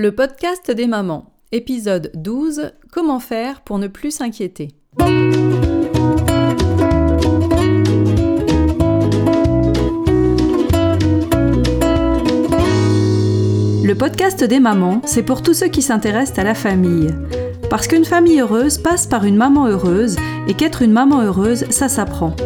Le podcast des mamans, épisode 12 Comment faire pour ne plus s'inquiéter Le podcast des mamans, c'est pour tous ceux qui s'intéressent à la famille. Parce qu'une famille heureuse passe par une maman heureuse et qu'être une maman heureuse, ça s'apprend.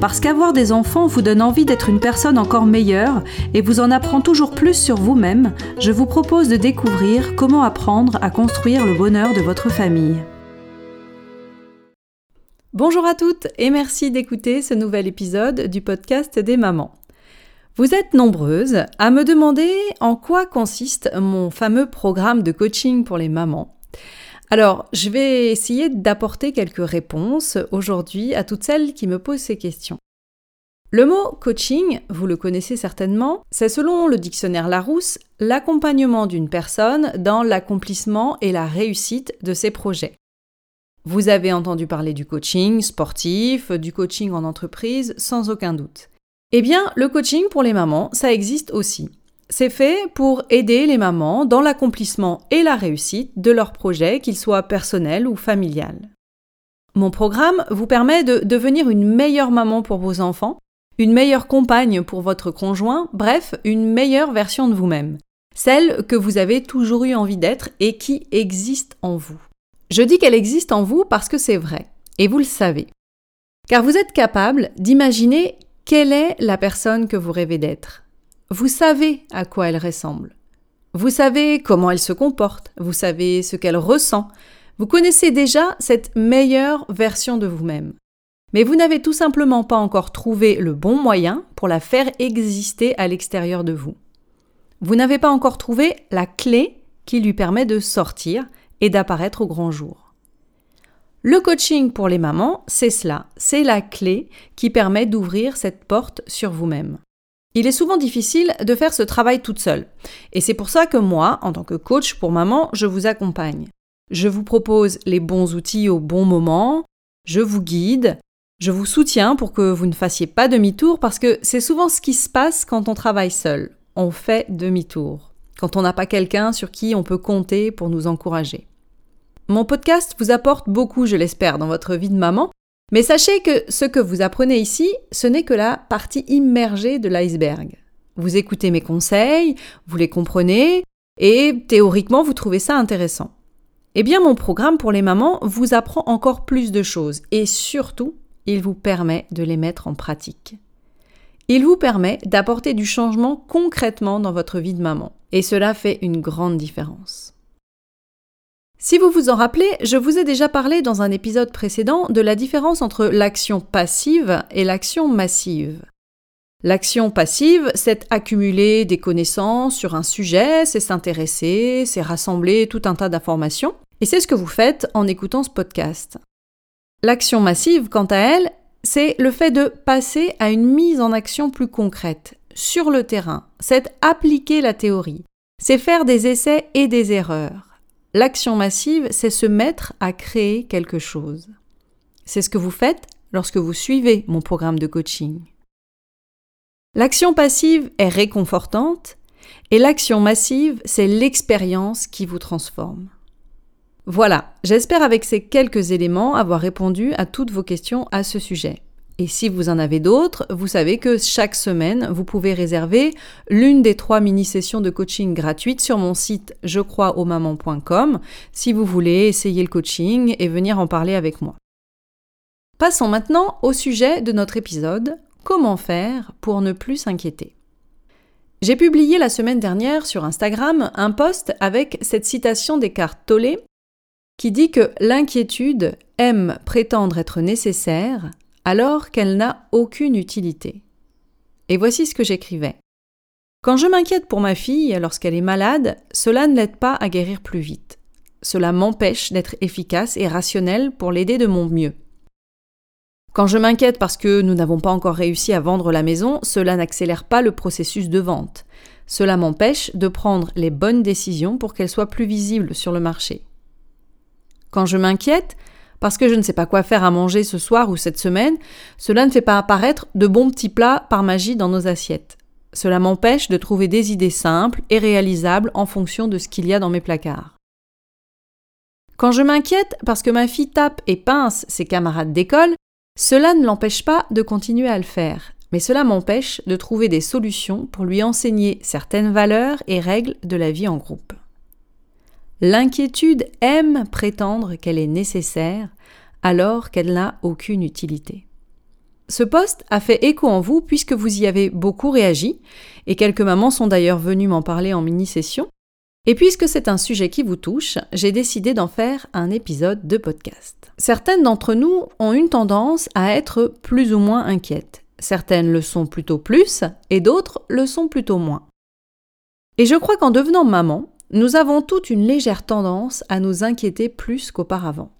Parce qu'avoir des enfants vous donne envie d'être une personne encore meilleure et vous en apprend toujours plus sur vous-même, je vous propose de découvrir comment apprendre à construire le bonheur de votre famille. Bonjour à toutes et merci d'écouter ce nouvel épisode du podcast des mamans. Vous êtes nombreuses à me demander en quoi consiste mon fameux programme de coaching pour les mamans. Alors, je vais essayer d'apporter quelques réponses aujourd'hui à toutes celles qui me posent ces questions. Le mot coaching, vous le connaissez certainement, c'est selon le dictionnaire Larousse l'accompagnement d'une personne dans l'accomplissement et la réussite de ses projets. Vous avez entendu parler du coaching sportif, du coaching en entreprise, sans aucun doute. Eh bien, le coaching pour les mamans, ça existe aussi. C'est fait pour aider les mamans dans l'accomplissement et la réussite de leurs projets, qu'ils soient personnels ou familiales. Mon programme vous permet de devenir une meilleure maman pour vos enfants, une meilleure compagne pour votre conjoint, bref, une meilleure version de vous-même, celle que vous avez toujours eu envie d'être et qui existe en vous. Je dis qu'elle existe en vous parce que c'est vrai, et vous le savez. Car vous êtes capable d'imaginer quelle est la personne que vous rêvez d'être. Vous savez à quoi elle ressemble. Vous savez comment elle se comporte, vous savez ce qu'elle ressent, vous connaissez déjà cette meilleure version de vous-même. Mais vous n'avez tout simplement pas encore trouvé le bon moyen pour la faire exister à l'extérieur de vous. Vous n'avez pas encore trouvé la clé qui lui permet de sortir et d'apparaître au grand jour. Le coaching pour les mamans, c'est cela, c'est la clé qui permet d'ouvrir cette porte sur vous-même. Il est souvent difficile de faire ce travail toute seule. Et c'est pour ça que moi, en tant que coach pour maman, je vous accompagne. Je vous propose les bons outils au bon moment, je vous guide, je vous soutiens pour que vous ne fassiez pas demi-tour parce que c'est souvent ce qui se passe quand on travaille seul. On fait demi-tour. Quand on n'a pas quelqu'un sur qui on peut compter pour nous encourager. Mon podcast vous apporte beaucoup, je l'espère, dans votre vie de maman, mais sachez que ce que vous apprenez ici, ce n'est que la partie immergée de l'iceberg. Vous écoutez mes conseils, vous les comprenez, et théoriquement vous trouvez ça intéressant. Eh bien mon programme pour les mamans vous apprend encore plus de choses, et surtout, il vous permet de les mettre en pratique. Il vous permet d'apporter du changement concrètement dans votre vie de maman, et cela fait une grande différence. Si vous vous en rappelez, je vous ai déjà parlé dans un épisode précédent de la différence entre l'action passive et l'action massive. L'action passive, c'est accumuler des connaissances sur un sujet, c'est s'intéresser, c'est rassembler tout un tas d'informations, et c'est ce que vous faites en écoutant ce podcast. L'action massive, quant à elle, c'est le fait de passer à une mise en action plus concrète, sur le terrain, c'est appliquer la théorie, c'est faire des essais et des erreurs. L'action massive, c'est se mettre à créer quelque chose. C'est ce que vous faites lorsque vous suivez mon programme de coaching. L'action passive est réconfortante et l'action massive, c'est l'expérience qui vous transforme. Voilà, j'espère avec ces quelques éléments avoir répondu à toutes vos questions à ce sujet. Et si vous en avez d'autres, vous savez que chaque semaine, vous pouvez réserver l'une des trois mini-sessions de coaching gratuites sur mon site jecroisausmamans.com si vous voulez essayer le coaching et venir en parler avec moi. Passons maintenant au sujet de notre épisode, comment faire pour ne plus s'inquiéter. J'ai publié la semaine dernière sur Instagram un post avec cette citation d'Eckhart Tolle qui dit que l'inquiétude aime prétendre être nécessaire alors qu'elle n'a aucune utilité. Et voici ce que j'écrivais. Quand je m'inquiète pour ma fille lorsqu'elle est malade, cela ne l'aide pas à guérir plus vite. Cela m'empêche d'être efficace et rationnel pour l'aider de mon mieux. Quand je m'inquiète parce que nous n'avons pas encore réussi à vendre la maison, cela n'accélère pas le processus de vente. Cela m'empêche de prendre les bonnes décisions pour qu'elles soient plus visibles sur le marché. Quand je m'inquiète parce que je ne sais pas quoi faire à manger ce soir ou cette semaine, cela ne fait pas apparaître de bons petits plats par magie dans nos assiettes. Cela m'empêche de trouver des idées simples et réalisables en fonction de ce qu'il y a dans mes placards. Quand je m'inquiète parce que ma fille tape et pince ses camarades d'école, cela ne l'empêche pas de continuer à le faire, mais cela m'empêche de trouver des solutions pour lui enseigner certaines valeurs et règles de la vie en groupe. L'inquiétude aime prétendre qu'elle est nécessaire alors qu'elle n'a aucune utilité. Ce poste a fait écho en vous puisque vous y avez beaucoup réagi, et quelques mamans sont d'ailleurs venues m'en parler en mini-session. Et puisque c'est un sujet qui vous touche, j'ai décidé d'en faire un épisode de podcast. Certaines d'entre nous ont une tendance à être plus ou moins inquiètes. Certaines le sont plutôt plus et d'autres le sont plutôt moins. Et je crois qu'en devenant maman, nous avons toute une légère tendance à nous inquiéter plus qu'auparavant.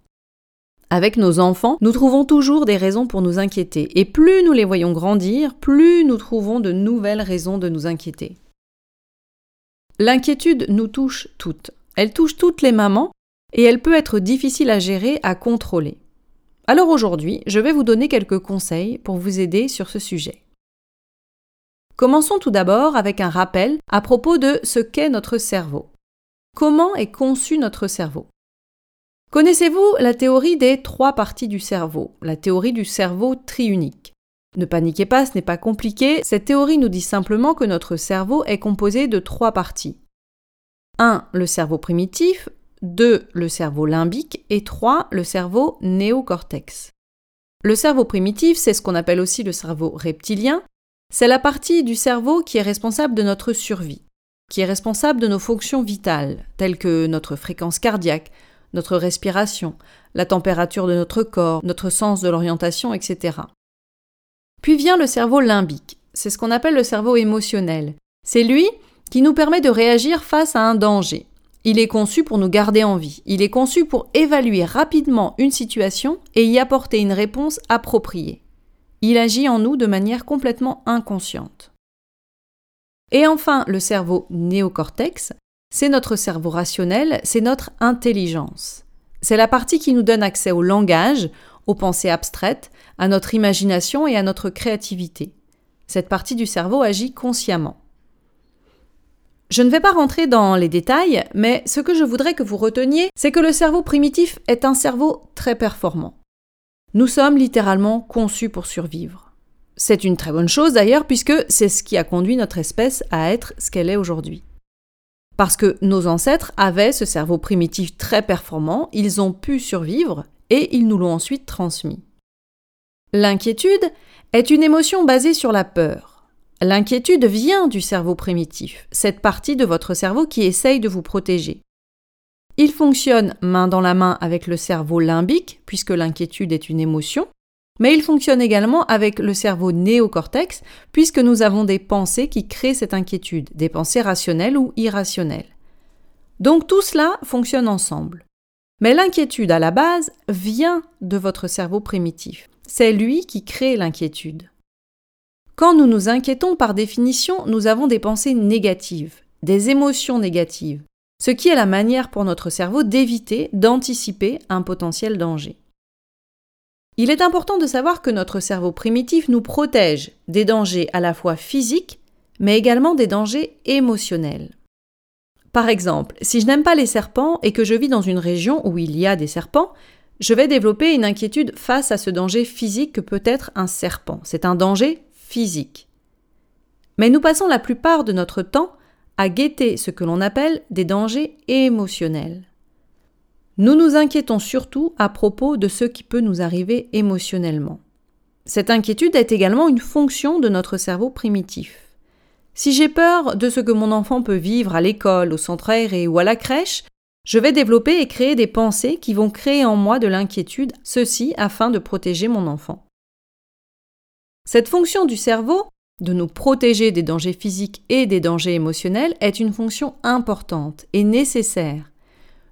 Avec nos enfants, nous trouvons toujours des raisons pour nous inquiéter, et plus nous les voyons grandir, plus nous trouvons de nouvelles raisons de nous inquiéter. L'inquiétude nous touche toutes. Elle touche toutes les mamans, et elle peut être difficile à gérer, à contrôler. Alors aujourd'hui, je vais vous donner quelques conseils pour vous aider sur ce sujet. Commençons tout d'abord avec un rappel à propos de ce qu'est notre cerveau. Comment est conçu notre cerveau Connaissez-vous la théorie des trois parties du cerveau, la théorie du cerveau triunique? Ne paniquez pas, ce n'est pas compliqué, cette théorie nous dit simplement que notre cerveau est composé de trois parties. 1. Le cerveau primitif, 2. Le cerveau limbique et 3. Le cerveau néocortex. Le cerveau primitif, c'est ce qu'on appelle aussi le cerveau reptilien, c'est la partie du cerveau qui est responsable de notre survie, qui est responsable de nos fonctions vitales, telles que notre fréquence cardiaque, notre respiration, la température de notre corps, notre sens de l'orientation, etc. Puis vient le cerveau limbique. C'est ce qu'on appelle le cerveau émotionnel. C'est lui qui nous permet de réagir face à un danger. Il est conçu pour nous garder en vie. Il est conçu pour évaluer rapidement une situation et y apporter une réponse appropriée. Il agit en nous de manière complètement inconsciente. Et enfin, le cerveau néocortex, c'est notre cerveau rationnel, c'est notre intelligence. C'est la partie qui nous donne accès au langage, aux pensées abstraites, à notre imagination et à notre créativité. Cette partie du cerveau agit consciemment. Je ne vais pas rentrer dans les détails, mais ce que je voudrais que vous reteniez, c'est que le cerveau primitif est un cerveau très performant. Nous sommes littéralement conçus pour survivre. C'est une très bonne chose d'ailleurs, puisque c'est ce qui a conduit notre espèce à être ce qu'elle est aujourd'hui. Parce que nos ancêtres avaient ce cerveau primitif très performant, ils ont pu survivre et ils nous l'ont ensuite transmis. L'inquiétude est une émotion basée sur la peur. L'inquiétude vient du cerveau primitif, cette partie de votre cerveau qui essaye de vous protéger. Il fonctionne main dans la main avec le cerveau limbique, puisque l'inquiétude est une émotion, mais il fonctionne également avec le cerveau néocortex, puisque nous avons des pensées qui créent cette inquiétude, des pensées rationnelles ou irrationnelles. Donc tout cela fonctionne ensemble. Mais l'inquiétude à la base vient de votre cerveau primitif. C'est lui qui crée l'inquiétude. Quand nous nous inquiétons, par définition, nous avons des pensées négatives, des émotions négatives, ce qui est la manière pour notre cerveau d'éviter, d'anticiper un potentiel danger. Il est important de savoir que notre cerveau primitif nous protège des dangers à la fois physiques, mais également des dangers émotionnels. Par exemple, si je n'aime pas les serpents et que je vis dans une région où il y a des serpents, je vais développer une inquiétude face à ce danger physique que peut être un serpent. C'est un danger physique. Mais nous passons la plupart de notre temps à guetter ce que l'on appelle des dangers émotionnels. Nous nous inquiétons surtout à propos de ce qui peut nous arriver émotionnellement. Cette inquiétude est également une fonction de notre cerveau primitif. Si j'ai peur de ce que mon enfant peut vivre à l'école, au centre aéré ou à la crèche, je vais développer et créer des pensées qui vont créer en moi de l'inquiétude, ceci afin de protéger mon enfant. Cette fonction du cerveau, de nous protéger des dangers physiques et des dangers émotionnels, est une fonction importante et nécessaire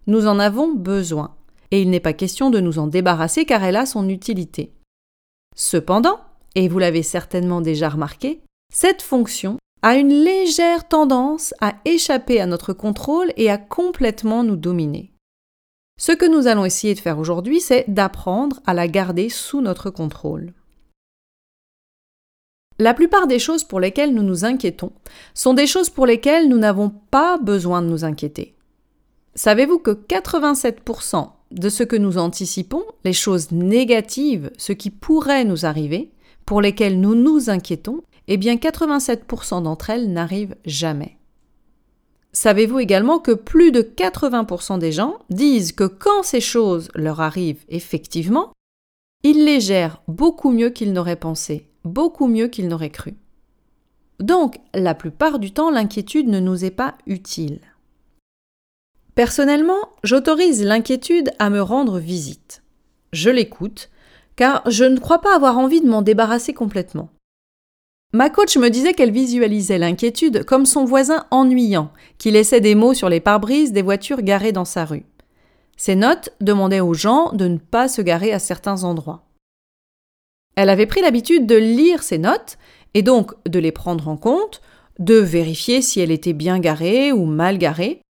nous en avons besoin, et il n'est pas question de nous en débarrasser car elle a son utilité. Cependant, et vous l'avez certainement déjà remarqué, cette fonction a une légère tendance à échapper à notre contrôle et à complètement nous dominer. Ce que nous allons essayer de faire aujourd'hui, c'est d'apprendre à la garder sous notre contrôle. La plupart des choses pour lesquelles nous nous inquiétons sont des choses pour lesquelles nous n'avons pas besoin de nous inquiéter. Savez-vous que 87% de ce que nous anticipons, les choses négatives, ce qui pourrait nous arriver, pour lesquelles nous nous inquiétons, eh bien 87% d'entre elles n'arrivent jamais. Savez-vous également que plus de 80% des gens disent que quand ces choses leur arrivent effectivement, ils les gèrent beaucoup mieux qu'ils n'auraient pensé, beaucoup mieux qu'ils n'auraient cru. Donc, la plupart du temps, l'inquiétude ne nous est pas utile. Personnellement, j'autorise l'inquiétude à me rendre visite. Je l'écoute, car je ne crois pas avoir envie de m'en débarrasser complètement. Ma coach me disait qu'elle visualisait l'inquiétude comme son voisin ennuyant, qui laissait des mots sur les pare-brises des voitures garées dans sa rue. Ces notes demandaient aux gens de ne pas se garer à certains endroits. Elle avait pris l'habitude de lire ces notes et donc de les prendre en compte, de vérifier si elle était bien garée ou mal garée,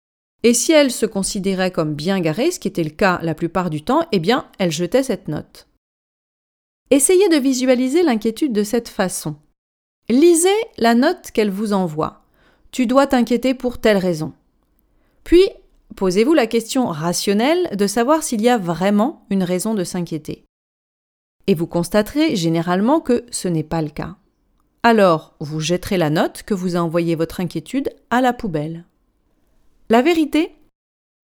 et si elle se considérait comme bien garée, ce qui était le cas la plupart du temps, eh bien, elle jetait cette note. Essayez de visualiser l'inquiétude de cette façon. Lisez la note qu'elle vous envoie. Tu dois t'inquiéter pour telle raison. Puis, posez-vous la question rationnelle de savoir s'il y a vraiment une raison de s'inquiéter. Et vous constaterez généralement que ce n'est pas le cas. Alors, vous jetterez la note que vous a envoyée votre inquiétude à la poubelle. La vérité,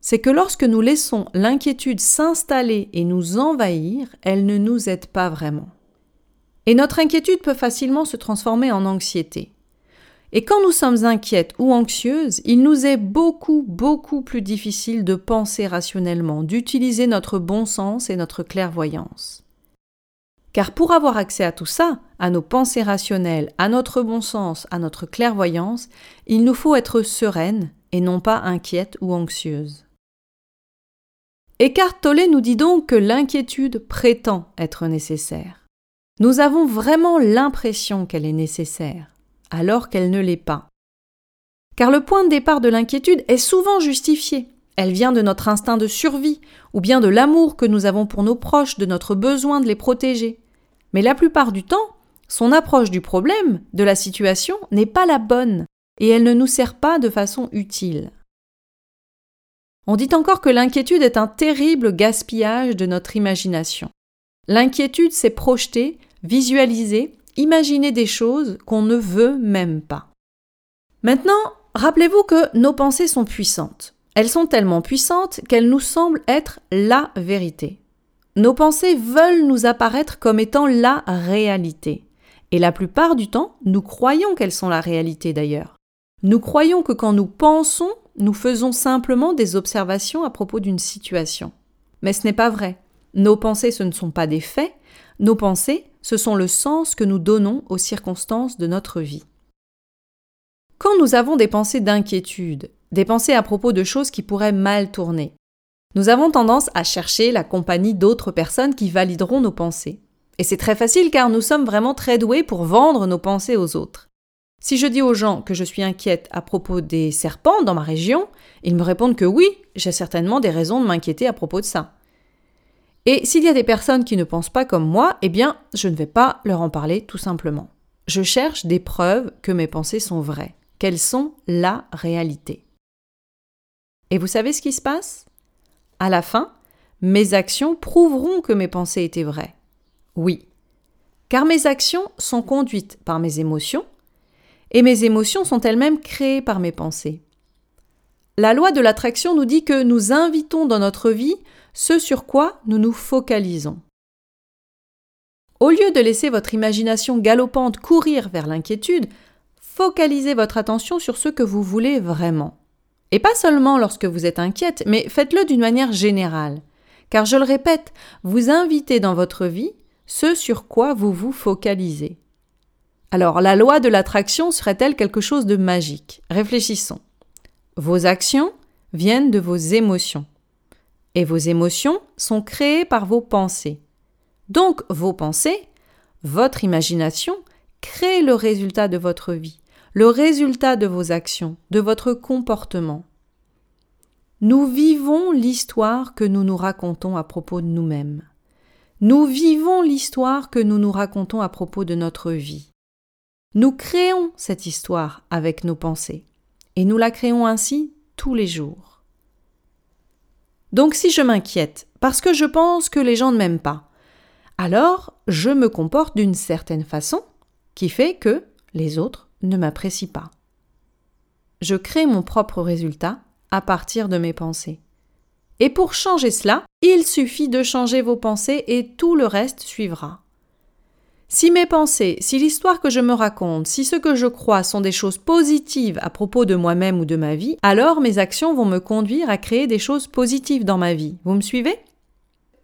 c'est que lorsque nous laissons l'inquiétude s'installer et nous envahir, elle ne nous aide pas vraiment. Et notre inquiétude peut facilement se transformer en anxiété. Et quand nous sommes inquiètes ou anxieuses, il nous est beaucoup, beaucoup plus difficile de penser rationnellement, d'utiliser notre bon sens et notre clairvoyance. Car pour avoir accès à tout ça, à nos pensées rationnelles, à notre bon sens, à notre clairvoyance, il nous faut être sereine et non pas inquiète ou anxieuse. Eckhart Tolle nous dit donc que l'inquiétude prétend être nécessaire. Nous avons vraiment l'impression qu'elle est nécessaire, alors qu'elle ne l'est pas. Car le point de départ de l'inquiétude est souvent justifié. Elle vient de notre instinct de survie, ou bien de l'amour que nous avons pour nos proches, de notre besoin de les protéger. Mais la plupart du temps, son approche du problème, de la situation, n'est pas la bonne, et elle ne nous sert pas de façon utile. On dit encore que l'inquiétude est un terrible gaspillage de notre imagination. L'inquiétude, c'est projeter, visualiser, imaginer des choses qu'on ne veut même pas. Maintenant, rappelez-vous que nos pensées sont puissantes. Elles sont tellement puissantes qu'elles nous semblent être la vérité. Nos pensées veulent nous apparaître comme étant la réalité. Et la plupart du temps, nous croyons qu'elles sont la réalité d'ailleurs. Nous croyons que quand nous pensons, nous faisons simplement des observations à propos d'une situation. Mais ce n'est pas vrai. Nos pensées, ce ne sont pas des faits. Nos pensées, ce sont le sens que nous donnons aux circonstances de notre vie. Quand nous avons des pensées d'inquiétude, des pensées à propos de choses qui pourraient mal tourner. Nous avons tendance à chercher la compagnie d'autres personnes qui valideront nos pensées. Et c'est très facile car nous sommes vraiment très doués pour vendre nos pensées aux autres. Si je dis aux gens que je suis inquiète à propos des serpents dans ma région, ils me répondent que oui, j'ai certainement des raisons de m'inquiéter à propos de ça. Et s'il y a des personnes qui ne pensent pas comme moi, eh bien, je ne vais pas leur en parler tout simplement. Je cherche des preuves que mes pensées sont vraies, qu'elles sont la réalité. Et vous savez ce qui se passe? À la fin, mes actions prouveront que mes pensées étaient vraies. Oui. Car mes actions sont conduites par mes émotions, et mes émotions sont elles-mêmes créées par mes pensées. La loi de l'attraction nous dit que nous invitons dans notre vie ce sur quoi nous nous focalisons. Au lieu de laisser votre imagination galopante courir vers l'inquiétude, focalisez votre attention sur ce que vous voulez vraiment. Et pas seulement lorsque vous êtes inquiète, mais faites-le d'une manière générale. Car je le répète, vous invitez dans votre vie ce sur quoi vous vous focalisez. Alors la loi de l'attraction serait-elle quelque chose de magique? Réfléchissons. Vos actions viennent de vos émotions. Et vos émotions sont créées par vos pensées. Donc vos pensées, votre imagination, créent le résultat de votre vie le résultat de vos actions, de votre comportement. Nous vivons l'histoire que nous nous racontons à propos de nous-mêmes. Nous vivons l'histoire que nous nous racontons à propos de notre vie. Nous créons cette histoire avec nos pensées, et nous la créons ainsi tous les jours. Donc si je m'inquiète parce que je pense que les gens ne m'aiment pas, alors je me comporte d'une certaine façon qui fait que les autres ne m'apprécient pas. Je crée mon propre résultat à partir de mes pensées. Et pour changer cela, il suffit de changer vos pensées et tout le reste suivra. Si mes pensées, si l'histoire que je me raconte, si ce que je crois sont des choses positives à propos de moi-même ou de ma vie, alors mes actions vont me conduire à créer des choses positives dans ma vie. Vous me suivez?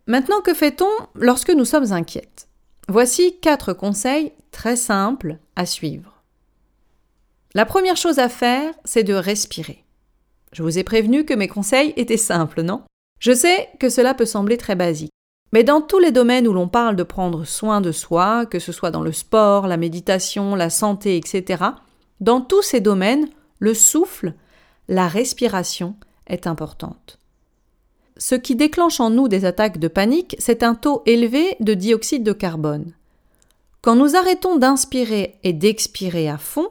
Maintenant, que fait-on lorsque nous sommes inquiètes? Voici quatre conseils très simples à suivre. La première chose à faire, c'est de respirer. Je vous ai prévenu que mes conseils étaient simples, non? Je sais que cela peut sembler très basique. Mais dans tous les domaines où l'on parle de prendre soin de soi, que ce soit dans le sport, la méditation, la santé, etc., dans tous ces domaines, le souffle, la respiration est importante. Ce qui déclenche en nous des attaques de panique, c'est un taux élevé de dioxyde de carbone. Quand nous arrêtons d'inspirer et d'expirer à fond,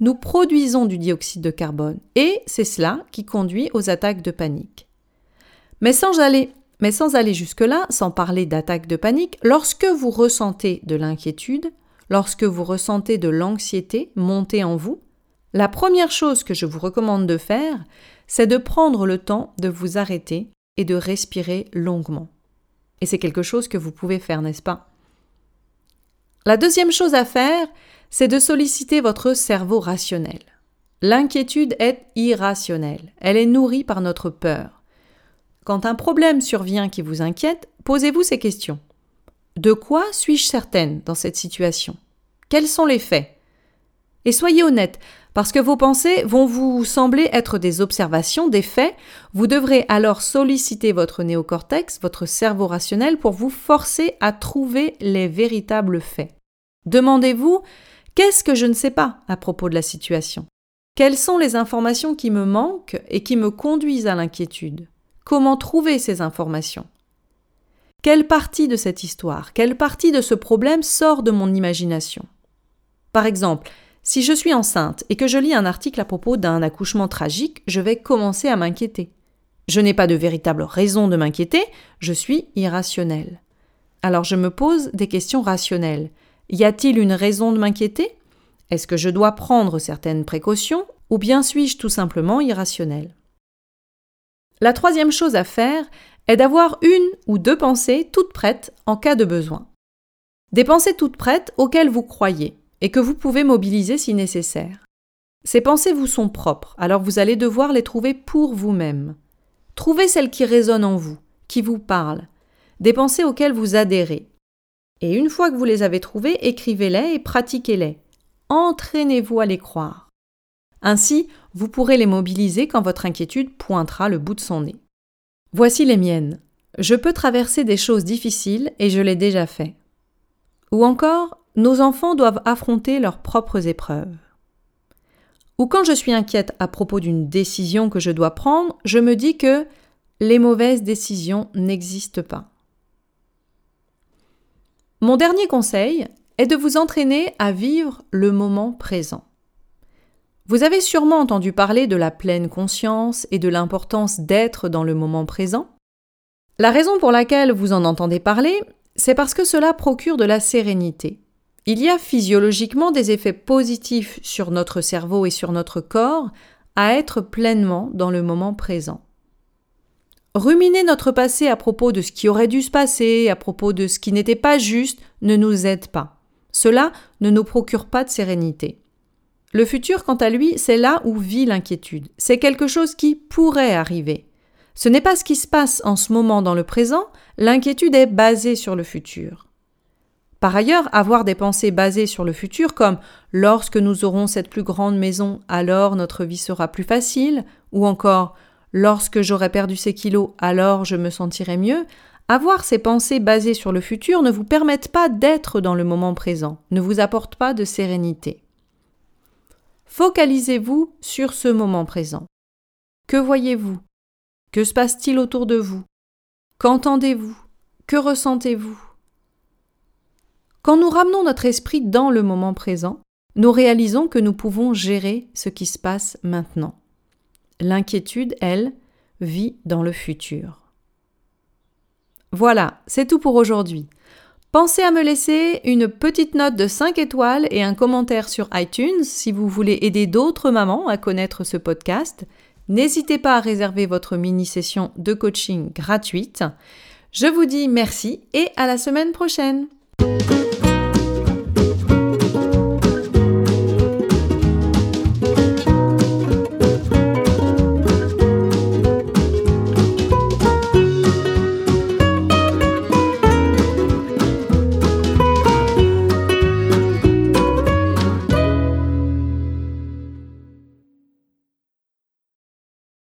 nous produisons du dioxyde de carbone et c'est cela qui conduit aux attaques de panique. Mais sans aller, mais sans aller jusque-là, sans parler d'attaques de panique, lorsque vous ressentez de l'inquiétude, lorsque vous ressentez de l'anxiété monter en vous, la première chose que je vous recommande de faire, c'est de prendre le temps de vous arrêter et de respirer longuement. Et c'est quelque chose que vous pouvez faire, n'est-ce pas? La deuxième chose à faire, c'est de solliciter votre cerveau rationnel. L'inquiétude est irrationnelle, elle est nourrie par notre peur. Quand un problème survient qui vous inquiète, posez-vous ces questions. De quoi suis-je certaine dans cette situation? Quels sont les faits? Et soyez honnête, parce que vos pensées vont vous sembler être des observations, des faits, vous devrez alors solliciter votre néocortex, votre cerveau rationnel, pour vous forcer à trouver les véritables faits. Demandez-vous Qu'est-ce que je ne sais pas à propos de la situation? Quelles sont les informations qui me manquent et qui me conduisent à l'inquiétude? Comment trouver ces informations Quelle partie de cette histoire, quelle partie de ce problème sort de mon imagination? Par exemple, si je suis enceinte et que je lis un article à propos d'un accouchement tragique, je vais commencer à m'inquiéter. Je n'ai pas de véritable raison de m'inquiéter, je suis irrationnel. Alors je me pose des questions rationnelles. Y a-t-il une raison de m'inquiéter? Est-ce que je dois prendre certaines précautions ou bien suis-je tout simplement irrationnel La troisième chose à faire est d'avoir une ou deux pensées toutes prêtes en cas de besoin. Des pensées toutes prêtes auxquelles vous croyez et que vous pouvez mobiliser si nécessaire. Ces pensées vous sont propres, alors vous allez devoir les trouver pour vous-même. Trouvez celles qui résonnent en vous, qui vous parlent, des pensées auxquelles vous adhérez, et une fois que vous les avez trouvées, écrivez-les et pratiquez-les. Entraînez-vous à les croire. Ainsi, vous pourrez les mobiliser quand votre inquiétude pointera le bout de son nez. Voici les miennes. Je peux traverser des choses difficiles et je l'ai déjà fait. Ou encore, nos enfants doivent affronter leurs propres épreuves. Ou quand je suis inquiète à propos d'une décision que je dois prendre, je me dis que les mauvaises décisions n'existent pas. Mon dernier conseil est de vous entraîner à vivre le moment présent. Vous avez sûrement entendu parler de la pleine conscience et de l'importance d'être dans le moment présent. La raison pour laquelle vous en entendez parler, c'est parce que cela procure de la sérénité. Il y a physiologiquement des effets positifs sur notre cerveau et sur notre corps à être pleinement dans le moment présent. Ruminer notre passé à propos de ce qui aurait dû se passer, à propos de ce qui n'était pas juste, ne nous aide pas. Cela ne nous procure pas de sérénité. Le futur, quant à lui, c'est là où vit l'inquiétude. C'est quelque chose qui pourrait arriver. Ce n'est pas ce qui se passe en ce moment dans le présent, l'inquiétude est basée sur le futur. Par ailleurs, avoir des pensées basées sur le futur comme lorsque nous aurons cette plus grande maison, alors notre vie sera plus facile, ou encore Lorsque j'aurai perdu ces kilos, alors je me sentirai mieux. Avoir ces pensées basées sur le futur ne vous permettent pas d'être dans le moment présent, ne vous apporte pas de sérénité. Focalisez-vous sur ce moment présent. Que voyez-vous? Que se passe-t-il autour de vous? Qu'entendez-vous? Que ressentez-vous? Quand nous ramenons notre esprit dans le moment présent, nous réalisons que nous pouvons gérer ce qui se passe maintenant. L'inquiétude, elle, vit dans le futur. Voilà, c'est tout pour aujourd'hui. Pensez à me laisser une petite note de 5 étoiles et un commentaire sur iTunes si vous voulez aider d'autres mamans à connaître ce podcast. N'hésitez pas à réserver votre mini-session de coaching gratuite. Je vous dis merci et à la semaine prochaine.